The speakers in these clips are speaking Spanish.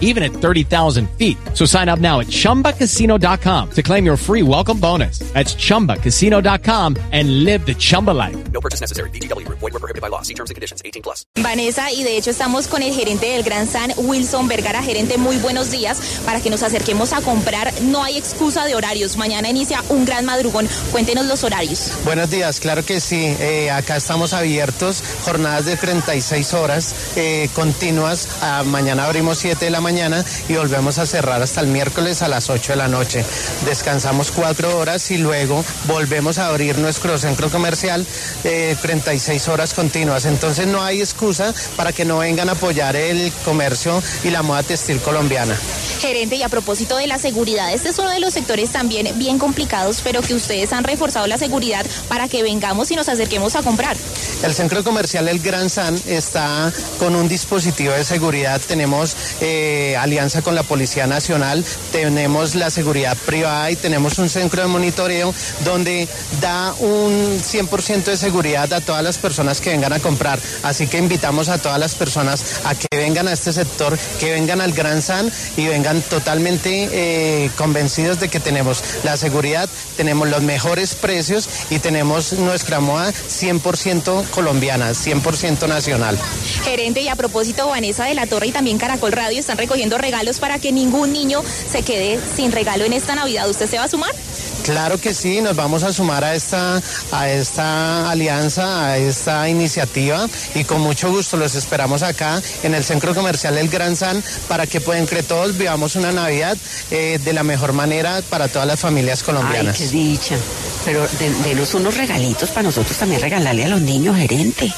even at 30,000 feet. So sign up now at chumbacasino.com to claim your free welcome bonus. That's chumbacasino.com and live the Chumba life. No purchase necessary. BGW. Void were prohibited by law. See terms and conditions. 18 plus. Vanessa, y de hecho estamos con el gerente del Gran San, Wilson Vergara. Gerente, muy buenos días. Para que nos acerquemos a comprar, no hay excusa de horarios. Mañana inicia un gran madrugón. Cuéntenos los horarios. Buenos días, claro que sí. Eh, acá estamos abiertos, jornadas de 36 horas eh, continuas. Ah, mañana abrimos 7 de la mañana y volvemos a cerrar hasta el miércoles a las 8 de la noche. Descansamos 4 horas y luego volvemos a abrir nuestro centro comercial eh, 36 horas continuas. Entonces no hay excusa para que no vengan a apoyar el comercio y la moda textil colombiana. Gerente, y a propósito de la seguridad, este es uno de los sectores también bien complicados, pero que ustedes han reforzado la seguridad para que vengamos y nos acerquemos a comprar. El centro comercial El Gran San está con un dispositivo de seguridad. Tenemos eh, alianza con la Policía Nacional, tenemos la seguridad privada y tenemos un centro de monitoreo donde da un 100% de seguridad a todas las personas que vengan a comprar. Así que invitamos a todas las personas a que vengan a este sector, que vengan al Gran San y vengan totalmente eh, convencidos de que tenemos la seguridad, tenemos los mejores precios y tenemos nuestra moda 100% colombiana, 100% nacional. Gerente, y a propósito, Vanessa de la Torre y también Caracol Radio están recogiendo regalos para que ningún niño se quede sin regalo en esta Navidad. ¿Usted se va a sumar? Claro que sí, nos vamos a sumar a esta, a esta alianza, a esta iniciativa y con mucho gusto los esperamos acá en el Centro Comercial El Gran San para que pues, entre todos vivamos una Navidad eh, de la mejor manera para todas las familias colombianas. Ay, qué dicha. Pero de- denos unos regalitos para nosotros también regalarle a los niños, gerente.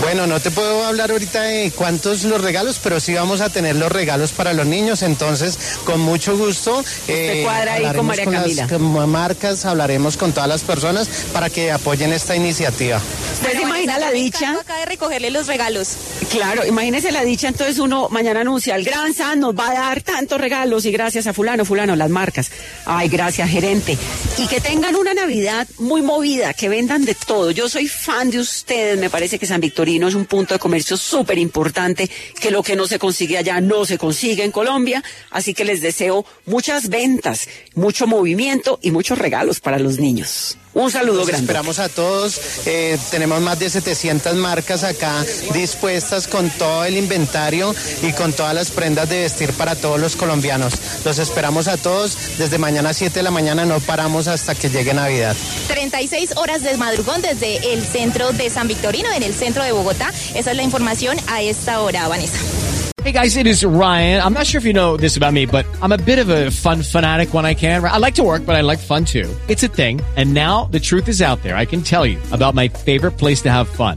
Bueno, no te puedo hablar ahorita de cuántos los regalos, pero sí vamos a tener los regalos para los niños, entonces con mucho gusto. eh, cuadra ahí con María Camila. marcas, hablaremos con todas las personas para que apoyen esta iniciativa. ¿Usted se imagina la dicha? acá de recogerle los regalos. Claro, imagínese la dicha, entonces uno mañana anuncia, el Gran San nos va a dar tantos regalos y gracias a fulano, fulano, las marcas. Ay, gracias, gerente. Y que tengan una Navidad muy movida, que vendan de todo. Yo soy fan de ustedes, me parece que San Victorino es un punto de comercio súper importante, que lo que no se consigue allá no se consigue en Colombia, así que les deseo muchas ventas, mucho movimiento y muchos regalos para los niños. Un saludo grande. esperamos a todos. eh, tenemos más de 700 marcas acá dispuestas con todo el inventario y con todas las prendas de vestir para todos los colombianos. Los esperamos a todos. Desde mañana 7 de la mañana no paramos hasta que llegue Navidad. 36 horas de madrugón desde el centro de San Victorino, en el centro de Bogotá. Esa es la información a esta hora, Vanessa. Hey guys, it is Ryan. I'm not sure if you know this about me, but I'm a bit of a fun fanatic when I can. I like to work, but I like fun too. It's a thing. And now the truth is out there. I can tell you about my favorite place to have fun.